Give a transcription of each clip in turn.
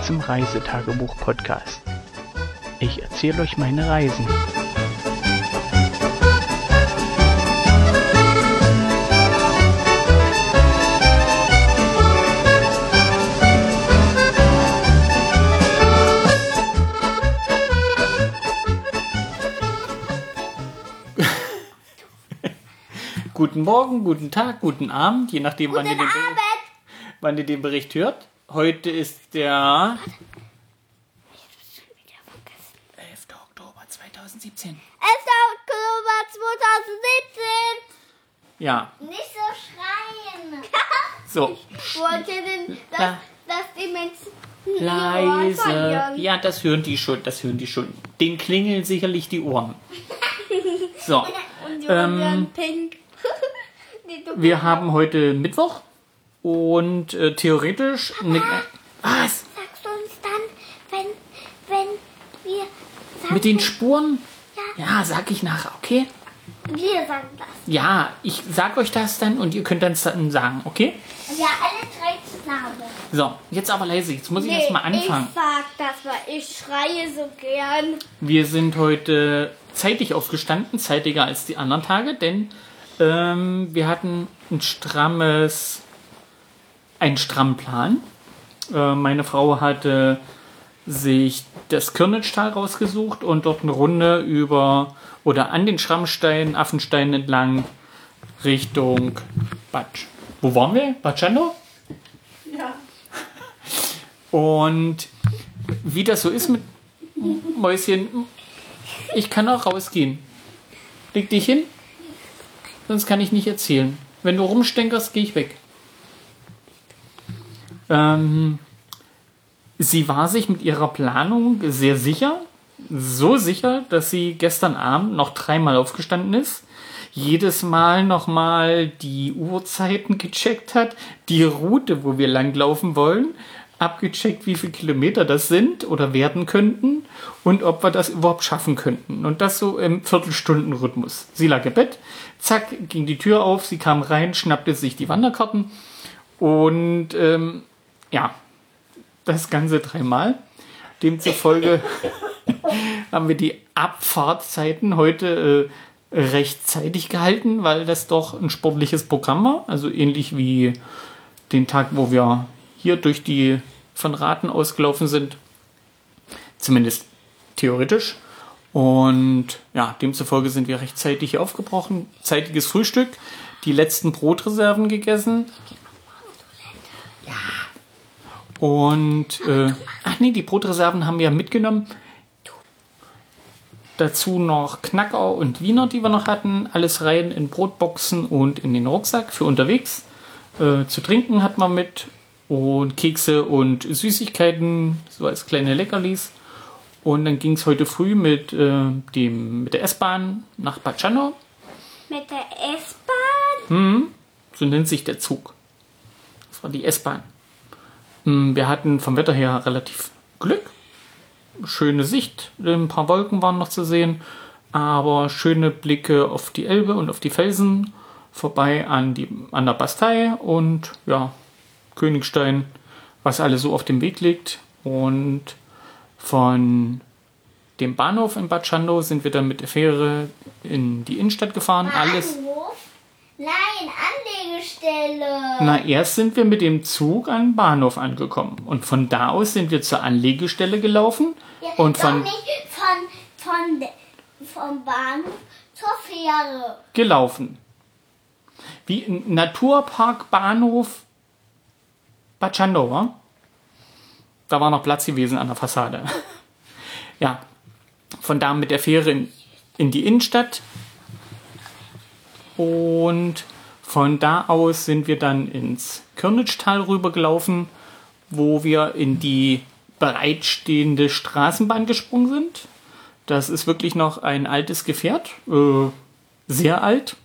Willkommen zum Reisetagebuch-Podcast. Ich erzähle euch meine Reisen. Guten Morgen, guten Tag, guten Abend, je nachdem, wann ihr, den Bericht, wann ihr den Bericht hört. Heute ist der 11. Oktober 2017. 11. Oktober 2017. Ja, Nicht so schreien. so. Wollte denn, dass, Ja. dass die Menschen ihre Ohren Leise. verlieren? Ja, das hören die schon, das hören die schon. Den klingeln sicherlich die Ohren. So, Und die Ähm, werden pink. Die du- wir haben heute Mittwoch und äh, theoretisch. Ne, was? Sagst du uns dann, wenn, wenn wir Mit den Spuren? Ja, sag ich nachher, okay? wir sagen das. Ja, ich sag euch das dann und ihr könnt dann sagen, okay? Ja, alle drei zusammen. So, jetzt aber leise, jetzt muss ich erst mal anfangen. ich sag das, weil ich schreie so gern. Wir sind heute zeitig aufgestanden, zeitiger als die anderen Tage, denn ähm, wir hatten ein strammes, einen strammen Plan. Äh, meine Frau hatte sich das Kirnitschtal rausgesucht und dort eine Runde über oder an den Schrammstein, Affenstein entlang Richtung Batsch. Wo waren wir? Batschando? Ja. Und wie das so ist mit Mäuschen, ich kann auch rausgehen. Leg dich hin, sonst kann ich nicht erzählen. Wenn du rumstänkerst, gehe ich weg. Ähm, sie war sich mit ihrer Planung sehr sicher. So sicher, dass sie gestern Abend noch dreimal aufgestanden ist. Jedes Mal nochmal die Uhrzeiten gecheckt hat, die Route, wo wir langlaufen wollen, abgecheckt, wie viele Kilometer das sind oder werden könnten und ob wir das überhaupt schaffen könnten. Und das so im Viertelstundenrhythmus. Sie lag im Bett, zack, ging die Tür auf, sie kam rein, schnappte sich die Wanderkarten und ähm, ja, das Ganze dreimal. Demzufolge haben wir die Abfahrtzeiten heute äh, rechtzeitig gehalten, weil das doch ein sportliches Programm war. Also ähnlich wie den Tag, wo wir hier durch die von Raten ausgelaufen sind. Zumindest theoretisch. Und ja, demzufolge sind wir rechtzeitig hier aufgebrochen. Zeitiges Frühstück, die letzten Brotreserven gegessen. Ja. Und, äh, ach nee, die Brotreserven haben wir mitgenommen. Dazu noch Knacker und Wiener, die wir noch hatten. Alles rein in Brotboxen und in den Rucksack für unterwegs. Äh, zu trinken hat man mit. Und Kekse und Süßigkeiten, so als kleine Leckerlis. Und dann ging es heute früh mit, äh, dem, mit der S-Bahn nach Schandau. Mit der S-Bahn? So nennt sich der Zug. Das war die S-Bahn. Hm, Wir hatten vom Wetter her relativ Glück. Schöne Sicht, ein paar Wolken waren noch zu sehen, aber schöne Blicke auf die Elbe und auf die Felsen, vorbei an, die, an der Bastei und ja, Königstein, was alles so auf dem Weg liegt. Und von dem Bahnhof in Bad Schandau sind wir dann mit der Fähre in die Innenstadt gefahren. Alles. Bahnhof? Nein, Anlegestelle. Na, erst sind wir mit dem Zug an den Bahnhof angekommen. Und von da aus sind wir zur Anlegestelle gelaufen. Ja, und von nicht von, von, vom Bahnhof zur Fähre. gelaufen. Wie Naturpark Bahnhof Bad Schandau, wa? Da war noch Platz gewesen an der Fassade. ja, von da mit der Fähre in, in die Innenstadt. Und von da aus sind wir dann ins Körnitschtal rübergelaufen, wo wir in die bereitstehende Straßenbahn gesprungen sind. Das ist wirklich noch ein altes Gefährt, äh, sehr alt.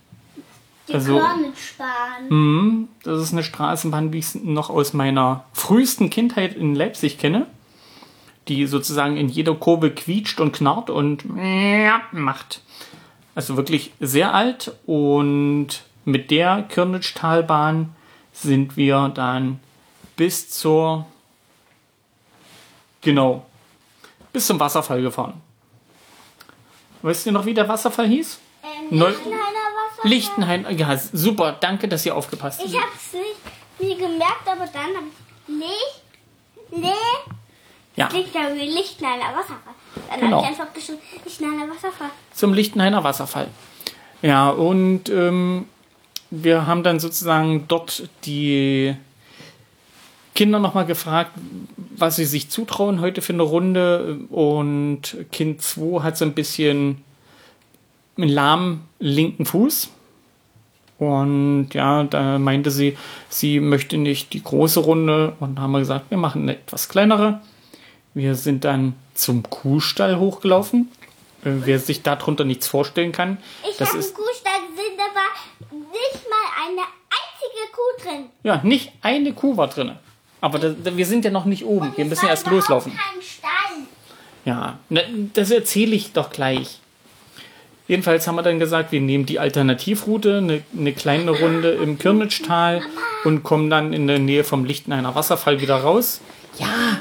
Die Also- Körnitschbahn. Das ist eine Straßenbahn, wie ich es noch aus meiner frühesten Kindheit in Leipzig kenne, die sozusagen in jeder Kurve quietscht und knarrt und macht. Also wirklich sehr alt und mit der Kirnitschtalbahn sind wir dann bis zur Genau. Bis zum Wasserfall gefahren. Weißt du noch, wie der Wasserfall hieß? Ähm, Neu- Lichtenhainer Wasserfall. Lichtenhain. Ja, super. Danke, dass ihr aufgepasst habt. Ich hab's nicht mir gemerkt, aber dann hab ich Le, Le, Ja, Lichtenhainer Wasserfall. Dann Genau. hab ich einfach geschrieben, Lichtenhainer Wasserfall. zum Lichtenhainer Wasserfall. Ja, und ähm, wir haben dann sozusagen dort die Kinder nochmal gefragt, was sie sich zutrauen heute für eine Runde. Und Kind 2 hat so ein bisschen einen lahmen linken Fuß. Und ja, da meinte sie, sie möchte nicht die große Runde. Und da haben wir gesagt, wir machen eine etwas kleinere. Wir sind dann zum Kuhstall hochgelaufen. Äh, Wer sich darunter nichts vorstellen kann, Ich das habe einen ist Kuhstall gesehen, da war nicht mal eine einzige Kuh drin. ja nicht eine Kuh war drin. Aber da, da, wir sind ja noch nicht oben. Wir Es müssen war erst loslaufen. Kein Stall. Ja, na, das erzähle ich doch gleich. Jedenfalls haben wir dann gesagt, wir nehmen die Alternativroute, eine, eine kleine Runde im Kirnitschtal und kommen dann in der Nähe vom Lichtenhainer Wasserfall wieder raus. Ja,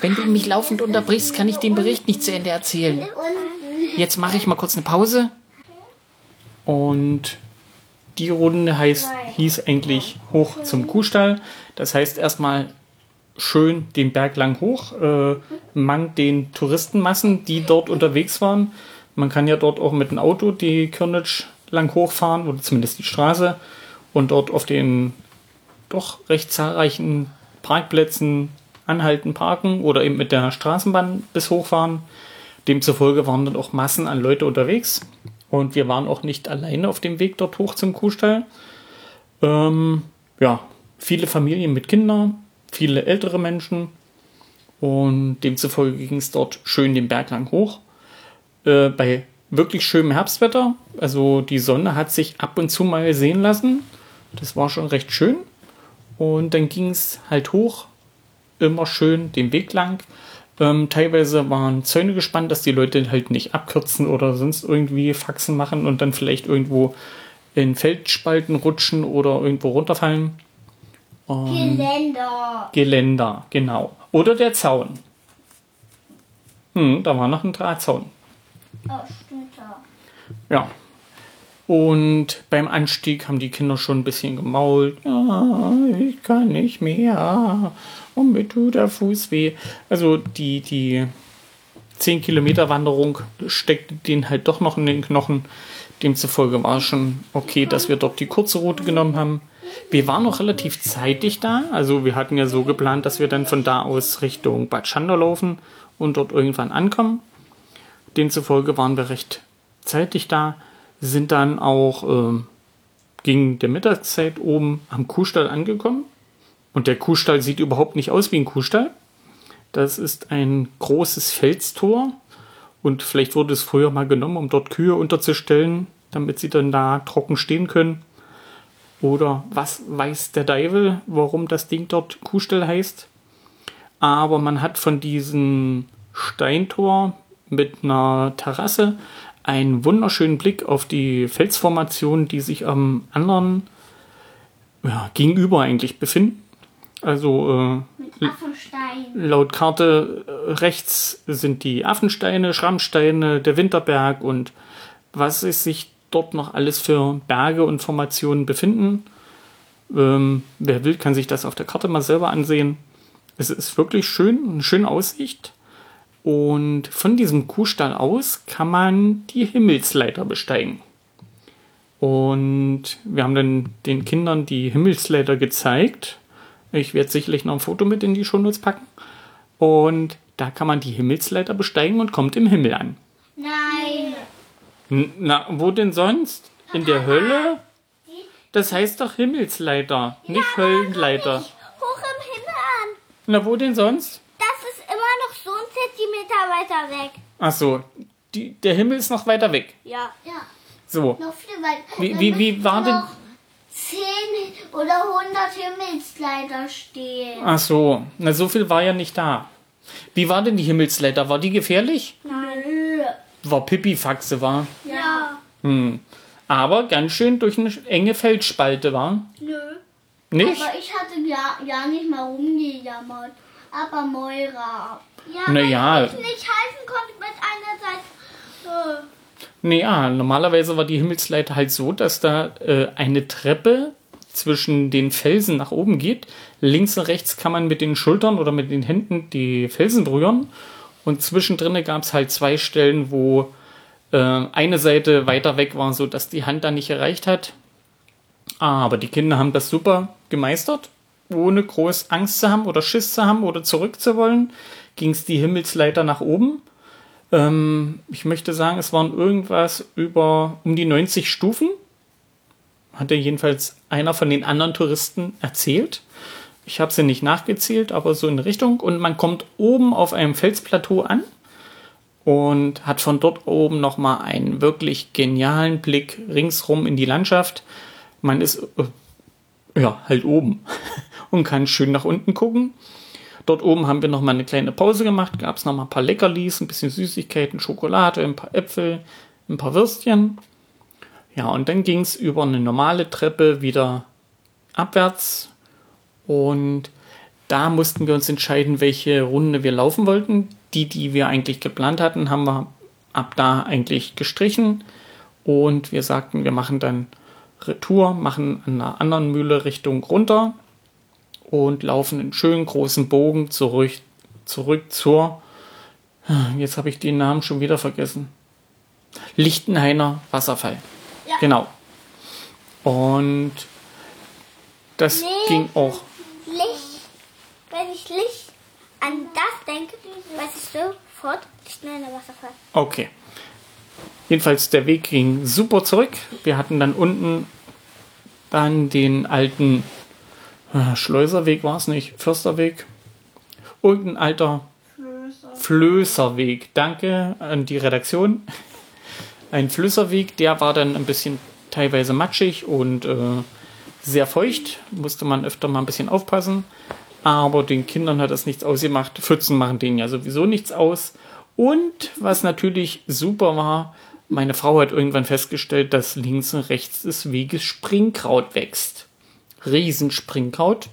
wenn du mich laufend unterbrichst, kann ich den Bericht nicht zu Ende erzählen. Und Jetzt mache ich mal kurz eine Pause. Und die Runde heißt, hieß eigentlich hoch zum Kuhstall. Das heißt erstmal schön den Berg lang hoch, äh, mank den Touristenmassen, die dort unterwegs waren. Man kann ja dort auch mit dem Auto die Kirnitsch lang hochfahren oder zumindest die Straße und dort auf den doch recht zahlreichen Parkplätzen anhalten, parken oder eben mit der Straßenbahn bis hochfahren. Demzufolge waren dann auch Massen an Leute unterwegs und wir waren auch nicht alleine auf dem Weg dort hoch zum Kuhstall. Ähm, ja, viele Familien mit Kindern, viele ältere Menschen und demzufolge ging es dort schön den Berg lang hoch. Äh, bei wirklich schönem Herbstwetter, also die Sonne hat sich ab und zu mal sehen lassen. Das war schon recht schön. Und dann ging es halt hoch, immer schön den Weg lang. Ähm, teilweise waren Zäune gespannt, dass die Leute halt nicht abkürzen oder sonst irgendwie Faxen machen und dann vielleicht irgendwo in Feldspalten rutschen oder irgendwo runterfallen. Geländer. Geländer, genau. Oder der Zaun. Hm, da war noch ein Drahtzaun. Oh, stimmt ja. Und beim Anstieg haben die Kinder schon ein bisschen gemault. Ja, ich kann nicht mehr. Und mir tut der Fuß weh. Also die, die 10 Kilometer Wanderung steckte denen halt doch noch in den Knochen. Demzufolge war es schon okay, dass wir dort die kurze Route genommen haben. Wir waren noch relativ zeitig da. Also wir hatten ja so geplant, dass wir dann von da aus Richtung Bad Schandau laufen und dort irgendwann ankommen. Demzufolge waren wir recht zeitig da, sind dann auch ähm, gegen der Mittagszeit oben am Kuhstall angekommen. Und der Kuhstall sieht überhaupt nicht aus wie ein Kuhstall. Das ist ein großes Felstor. Und vielleicht wurde es früher mal genommen, um dort Kühe unterzustellen, damit sie dann da trocken stehen können. Oder was weiß der Deivel, warum das Ding dort Kuhstall heißt. Aber man hat von diesem Steintor mit einer Terrasse einen wunderschönen Blick auf die Felsformation, die sich am anderen ja, gegenüber eigentlich befinden. Also äh, laut Karte äh, rechts sind die Affensteine, Schrammsteine, der Winterberg und was es sich dort noch alles für Berge und Formationen befinden. Ähm, wer will, kann sich das auf der Karte mal selber ansehen. Es ist wirklich schön, eine schöne Aussicht. Und von diesem Kuhstall aus kann man die Himmelsleiter besteigen. Und wir haben dann den Kindern die Himmelsleiter gezeigt. Ich werde sicherlich noch ein Foto mit in die Shownotes packen. Und da kann man die Himmelsleiter besteigen und kommt im Himmel an. Nein. N- Na, wo denn sonst? In der Hölle? Das heißt doch Himmelsleiter, nicht Höllenleiter. Hoch im Himmel an. Na, wo denn sonst? Das ist immer noch so ein Zentimeter weiter weg. Ach so, die, der Himmel ist noch weiter weg. Ja. Ja. So, Noch viel weiter. Wie- wie- wie war denn- Noch 10 oder 100 Himmelsleiter stehen. ach so, na so viel war ja nicht da. Wie war denn die Himmelsleiter? War die gefährlich? Nein. War Pipifaxe, war. Ja. Hm. Aber ganz schön durch eine enge Feldspalte war. Nö. Nicht? Aber ich hatte ja, ja nicht mal rumgejammert. Aber Moira. Ja, Naja. ich nicht halten konnte mit einer Seite. Äh, Naja, normalerweise war die Himmelsleiter halt so, dass da äh, eine Treppe zwischen den Felsen nach oben geht. Links und rechts kann man mit den Schultern oder mit den Händen die Felsen berühren. Und zwischendrin gab es halt zwei Stellen, wo äh, eine Seite weiter weg war, so dass die Hand da nicht erreicht hat. Aber die Kinder haben das super gemeistert, ohne groß Angst zu haben oder Schiss zu haben oder zurückzuwollen. Ging es die Himmelsleiter nach oben. Ähm, ich möchte sagen, es waren irgendwas über um die 90 Stufen. Hatte jedenfalls einer von den anderen Touristen erzählt. Ich habe sie nicht nachgezählt, aber so in Richtung. Und man kommt oben auf einem Felsplateau an und hat von dort oben nochmal einen wirklich genialen Blick ringsrum in die Landschaft. Man ist äh, ja halt oben und kann schön nach unten gucken. Dort oben haben wir nochmal eine kleine Pause gemacht, gab es nochmal ein paar Leckerlis, ein bisschen Süßigkeiten, Schokolade, ein paar Äpfel, ein paar Würstchen. Ja, und dann ging es über eine normale Treppe wieder abwärts und da mussten wir uns entscheiden, welche Runde wir laufen wollten. Die, die wir eigentlich geplant hatten, haben wir ab da eigentlich gestrichen. Und wir sagten, wir machen dann Retour, machen an einer anderen Mühle Richtung runter und laufen einen schönen großen Bogen zurück, zurück zur, jetzt habe ich den Namen schon wieder vergessen, Lichtenhainer Wasserfall. Ja. Genau. Und das Nee. ging auch Licht. Wenn ich Licht an das denke, weiß ich sofort, Licht in einer Wasserfall. Okay. Jedenfalls, der Weg ging super zurück. Wir hatten dann unten dann den alten Schleuserweg, war es nicht, Försterweg. Irgendein alter Flößerweg. Danke an die Redaktion. Ein Flößerweg, der war dann ein bisschen teilweise matschig und äh, sehr feucht. Musste man öfter mal ein bisschen aufpassen. Aber den Kindern hat das nichts ausgemacht. Pfützen machen denen ja sowieso nichts aus. Und was natürlich super war, meine Frau hat irgendwann festgestellt, dass links und rechts des Weges Springkraut wächst. Riesenspringkraut.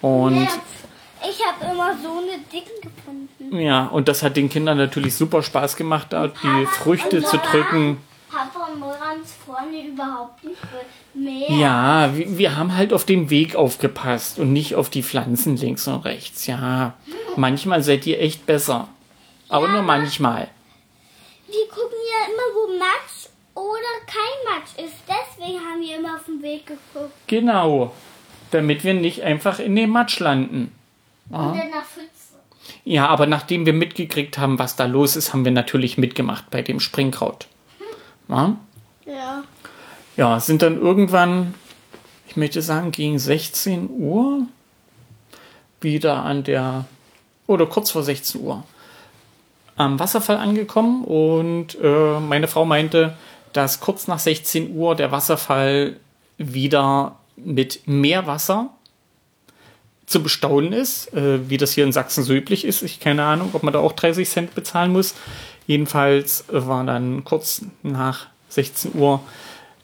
Und Ja, ich habe immer so eine dicken gefunden. ja, und das hat den Kindern natürlich super Spaß gemacht, da die Früchte zu drücken. Papa und Morans vorne überhaupt nicht mehr. Ja, wir, wir haben halt auf den Weg aufgepasst und nicht auf die Pflanzen links und rechts. Ja, manchmal seid ihr echt besser. Aber nur manchmal. Wir gucken ja immer, wo Matsch oder kein Matsch ist. Deswegen haben wir immer auf den Weg geguckt. Genau. Damit wir nicht einfach in den Matsch landen. Und dann nach Pfütze. Ja, aber nachdem wir mitgekriegt haben, was da los ist, haben wir natürlich mitgemacht bei dem Springkraut. Ja, Ja. ja sind dann irgendwann, ich möchte sagen, gegen 16 Uhr wieder an der, oder kurz vor 16 Uhr, am Wasserfall angekommen und äh, meine Frau meinte, dass kurz nach 16 Uhr der Wasserfall wieder mit Meerwasser zu bestaunen ist, äh, wie das hier in Sachsen so üblich ist. Ich keine Ahnung, ob man da auch 30 Cent bezahlen muss. Jedenfalls war dann kurz nach 16 Uhr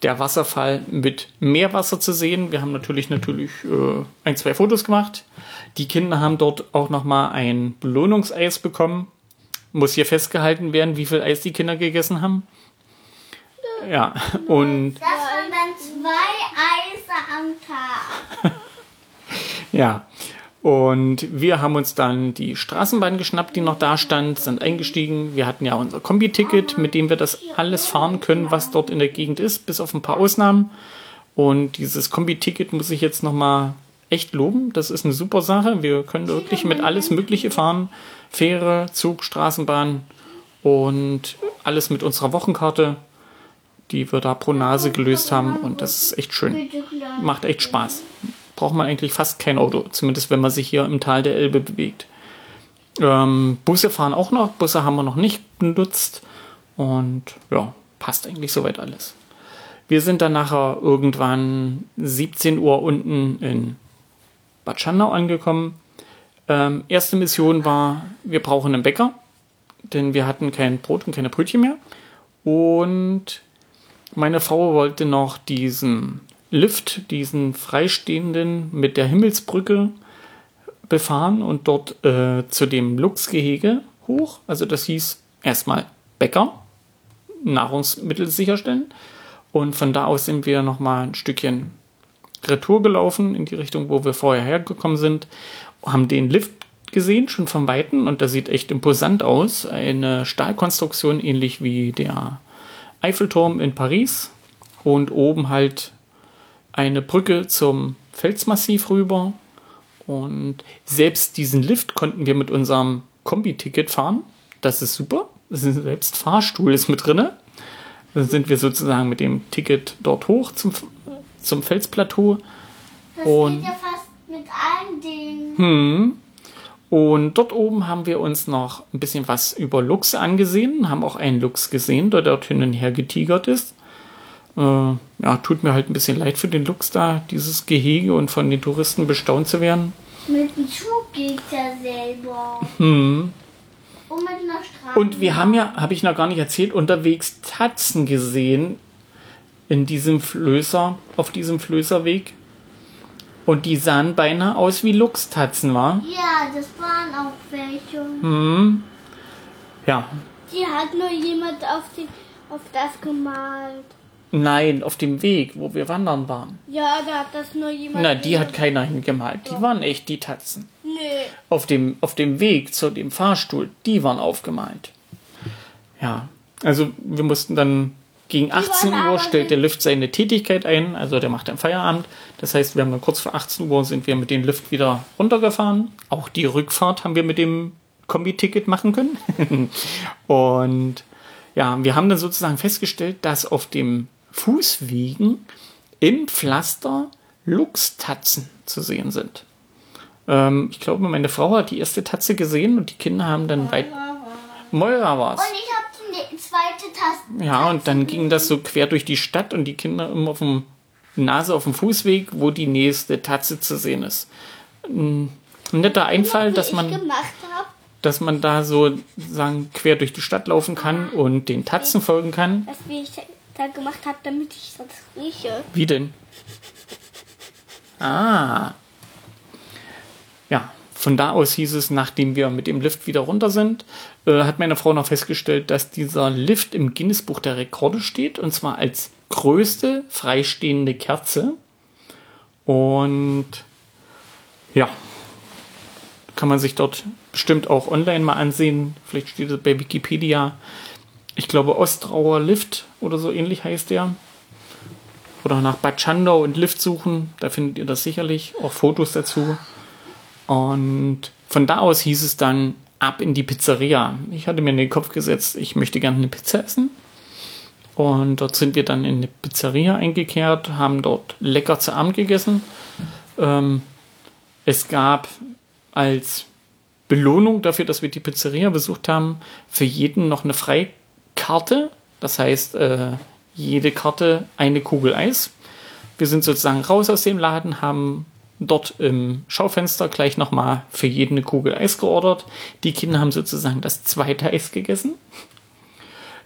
der Wasserfall mit Meerwasser zu sehen. Wir haben natürlich natürlich äh, ein, zwei Fotos gemacht. Die Kinder haben dort auch nochmal ein Belohnungseis bekommen. Muss hier festgehalten werden, wie viel Eis die Kinder gegessen haben. Ja, und Das waren dann zwei Eise am Tag. Ja. Und wir haben uns dann die Straßenbahn geschnappt, die noch da stand, sind eingestiegen. Wir hatten ja unser Kombi-Ticket, mit dem wir das alles fahren können, was dort in der Gegend ist, bis auf ein paar Ausnahmen. Und dieses Kombi-Ticket muss ich jetzt nochmal echt loben. Das ist eine super Sache. Wir können wirklich mit alles Mögliche fahren. Fähre, Zug, Straßenbahn und alles mit unserer Wochenkarte, die wir da pro Nase gelöst haben. Und das ist echt schön. Macht echt Spaß braucht man eigentlich fast kein Auto, zumindest wenn man sich hier im Tal der Elbe bewegt. Ähm, Busse fahren auch noch, Busse haben wir noch nicht benutzt und ja, passt eigentlich soweit alles. Wir sind dann nachher irgendwann 17 Uhr unten in Bad Schandau angekommen. Ähm, erste Mission war, wir brauchen einen Bäcker, denn wir hatten kein Brot und keine Brötchen mehr. Und meine Frau wollte noch diesen Lift, diesen freistehenden mit der Himmelsbrücke befahren und dort äh, zu dem Luchsgehege hoch. Also das hieß erstmal Bäcker, Nahrungsmittel sicherstellen. Und von da aus sind wir nochmal ein Stückchen Retour gelaufen in die Richtung, wo wir vorher hergekommen sind, haben den Lift gesehen, schon von Weitem, und das sieht echt imposant aus. Eine Stahlkonstruktion, ähnlich wie der Eiffelturm in Paris. Und oben halt eine Brücke zum Felsmassiv rüber. Und selbst diesen Lift konnten wir mit unserem Kombi-Ticket fahren. Das ist super. Selbst Fahrstuhl ist mit drinne. Dann sind wir sozusagen mit dem Ticket dort hoch zum, zum Felsplateau. Das Und- geht ja fast mit allen Dingen. Hm. Und dort oben haben wir uns noch ein bisschen was über Luchse angesehen, haben auch einen Luchs gesehen, der dort hin und her getigert ist. Äh, ja, tut mir halt ein bisschen leid für den Luchs da, dieses Gehege und von den Touristen bestaunt zu werden. Mit dem Schuh geht er selber. Hm. Und mit einer Straße. Und wir haben ja, habe ich noch gar nicht erzählt, unterwegs Tatzen gesehen in diesem Flößer, auf diesem Flößerweg. Und die sahen beinahe aus wie Luchstatzen, war? Ja, das waren auch welche. Hm. Ja, Die hat nur jemand auf, die, auf das gemalt. Nein, auf dem Weg, wo wir wandern waren. Ja, da hat das nur jemand. Na, die hat keiner hingemalt. Die waren echt die Tatzen. Nee. Auf dem, auf dem Weg zu dem Fahrstuhl, die waren aufgemalt. Ja, also wir mussten dann gegen 18 waren Uhr stellt der Lift seine Tätigkeit ein, also der macht dann Feierabend. Das heißt, wir haben dann kurz vor 18 Uhr sind wir mit dem Lift wieder runtergefahren. Auch die Rückfahrt haben wir mit dem Kombi-Ticket machen können. Und ja, wir haben dann sozusagen festgestellt, dass auf dem Fußwegen im Pflaster Luchstatzen zu sehen sind. Ähm, ich glaube, meine Frau hat die erste Tatze gesehen und die Kinder haben dann weit. Moira war's. Und ich zweite Taste. Ja, und dann ging das so quer durch die Stadt und die Kinder immer auf dem Nase auf dem Fußweg, wo die nächste Tatze zu sehen ist. Ein netter Einfall, dass man, dass man da so sagen, quer durch die Stadt laufen kann und den Tatzen folgen kann. Was wie ich da gemacht habe, damit ich das rieche. Wie denn? Ah. Ja, von da aus hieß es, nachdem wir mit dem Lift wieder runter sind, äh, hat meine Frau noch festgestellt, dass dieser Lift im Guinness-Buch der Rekorde steht und zwar als größte freistehende Kerze. Und ja, kann man sich dort bestimmt auch online mal ansehen. Vielleicht steht es bei Wikipedia. Ich glaube, Ostrauer Lift oder so ähnlich heißt der oder nach Bad Schandau und Lift suchen. Da findet ihr das sicherlich. Auch Fotos dazu. Und von da aus hieß es dann ab in die Pizzeria. Ich hatte mir in den Kopf gesetzt, ich möchte gerne eine Pizza essen. Und dort sind wir dann in eine Pizzeria eingekehrt, haben dort lecker zu Abend gegessen. Ähm, es gab als Belohnung dafür, dass wir die Pizzeria besucht haben, für jeden noch eine Freikarte. Das heißt, äh, jede Karte eine Kugel Eis. Wir sind sozusagen raus aus dem Laden, haben dort im Schaufenster gleich nochmal für jeden eine Kugel Eis geordert. Die Kinder haben sozusagen das zweite Eis gegessen.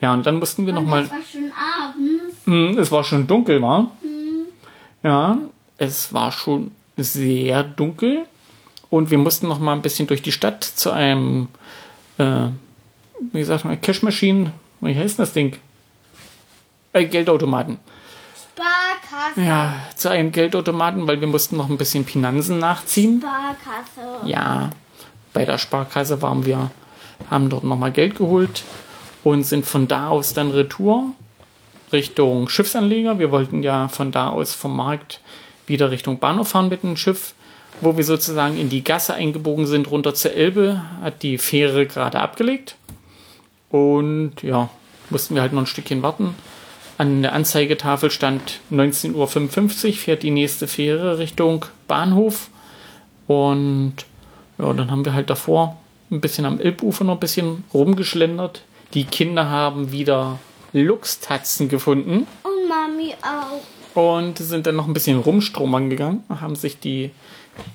Ja, und dann mussten wir nochmal. das war schon abends. Hm, es war schon dunkel, war. Ja, es war schon sehr dunkel und wir mussten noch mal ein bisschen durch die Stadt zu einem, äh, wie sagt man, Cash Machine, wie heißt das Ding? Äh, Geldautomaten. Sparkasse. Ja, zu einem Geldautomaten, weil wir mussten noch ein bisschen Finanzen nachziehen. Sparkasse. Ja, bei der Sparkasse waren wir, haben dort nochmal Geld geholt und sind von da aus dann retour Richtung Schiffsanleger. Wir wollten ja von da aus vom Markt wieder Richtung Bahnhof fahren mit dem Schiff, wo wir sozusagen in die Gasse eingebogen sind, runter zur Elbe, hat die Fähre gerade abgelegt. Und ja, mussten wir halt noch ein Stückchen warten. An der Anzeigetafel stand 19.55 Uhr, fährt die nächste Fähre Richtung Bahnhof. Und ja, dann haben wir halt davor ein bisschen am Elbufer noch ein bisschen rumgeschlendert. Die Kinder haben wieder Luchstatzen gefunden Und Mami auch. und sind dann noch ein bisschen rumstromern gegangen, haben sich die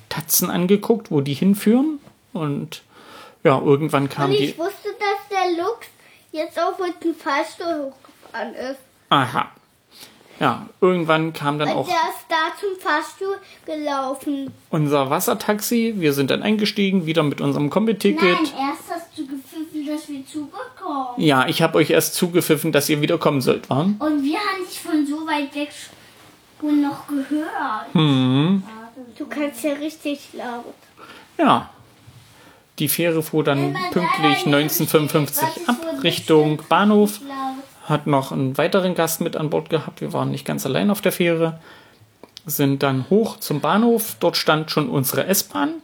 Tatzen angeguckt, wo die hinführen. Und ja, irgendwann kam Und die. ich wusste, dass der Lux jetzt auch mit dem Fahrstuhl hochgefahren ist. Aha. Ja, irgendwann kam dann Und auch der ist da zum Fahrstuhl gelaufen. unser Wassertaxi. Wir sind dann eingestiegen, wieder mit unserem Kombi-Ticket. Nein, erst hast du gepfiffen, dass wir zurückkommen. Ja, ich habe euch erst zugepfiffen, dass ihr wieder kommen sollt, wa? Und wir haben dich von so weit weg schon noch gehört. Hm. Du kannst ja richtig laut. Ja. Die Fähre fuhr dann pünktlich 1955 ab Richtung Bahnhof. Laut. Hat noch einen weiteren Gast mit an Bord gehabt. Wir waren nicht ganz allein auf der Fähre. Sind dann hoch zum Bahnhof. Dort stand schon unsere S-Bahn,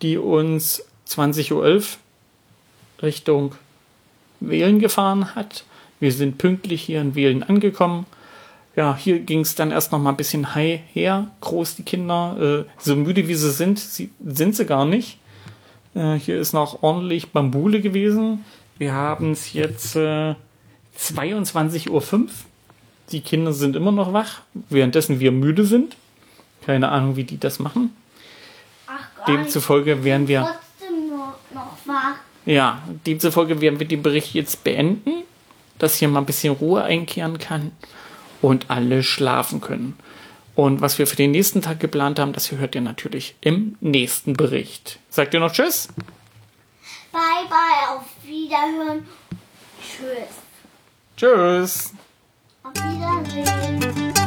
die uns 20.11 Uhr Richtung Wählen gefahren hat. Wir sind pünktlich hier in Wählen angekommen. Ja, hier ging es dann erst noch mal ein bisschen high her. Groß die Kinder. Äh, so müde wie sie sind, sie, sind sie gar nicht. Äh, hier ist noch ordentlich Bambule gewesen. Wir haben es jetzt äh, 22.05 Uhr. Die Kinder sind immer noch wach, währenddessen wir müde sind. Keine Ahnung, wie die das machen. Ach Demzufolge werden wir, trotzdem noch, noch wach. ja, demzufolge werden wir den Bericht jetzt beenden, dass hier mal ein bisschen Ruhe einkehren kann und alle schlafen können. Und was wir für den nächsten Tag geplant haben, das hört ihr natürlich im nächsten Bericht. Sagt ihr noch Tschüss? Bye bye, auf Wiederhören. Tschüss. Tschüss. Auf Wiedersehen.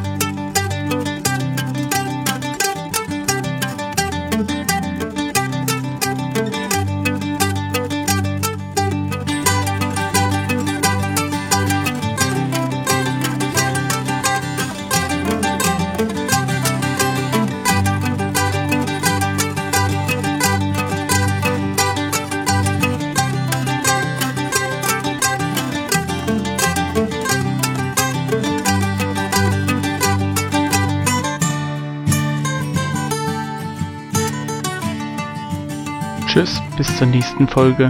Nächsten Folge.